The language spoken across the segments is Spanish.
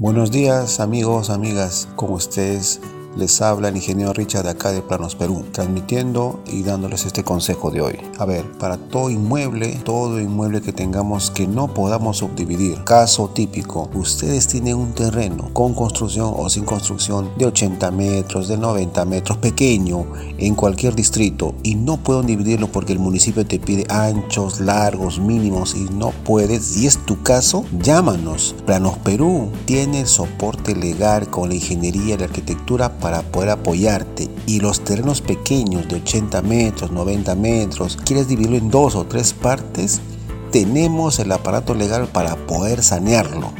Buenos días amigos, amigas, ¿cómo ustedes? Les habla el ingeniero Richard de acá de Planos Perú, transmitiendo y dándoles este consejo de hoy. A ver, para todo inmueble, todo inmueble que tengamos que no podamos subdividir, caso típico, ustedes tienen un terreno con construcción o sin construcción de 80 metros, de 90 metros, pequeño, en cualquier distrito y no pueden dividirlo porque el municipio te pide anchos, largos, mínimos y no puedes, si es tu caso, llámanos. Planos Perú tiene el soporte legal con la ingeniería y la arquitectura para poder apoyarte y los terrenos pequeños de 80 metros, 90 metros, quieres dividirlo en dos o tres partes, tenemos el aparato legal para poder sanearlo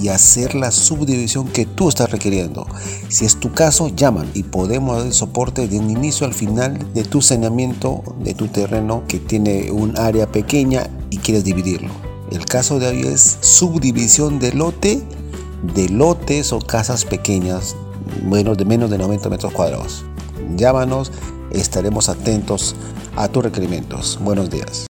y hacer la subdivisión que tú estás requiriendo. Si es tu caso, llaman y podemos dar el soporte de un inicio al final de tu saneamiento de tu terreno que tiene un área pequeña y quieres dividirlo. El caso de hoy es subdivisión de lote de lotes o casas pequeñas menos de menos de 90 metros cuadrados. Llámanos, estaremos atentos a tus requerimientos. Buenos días.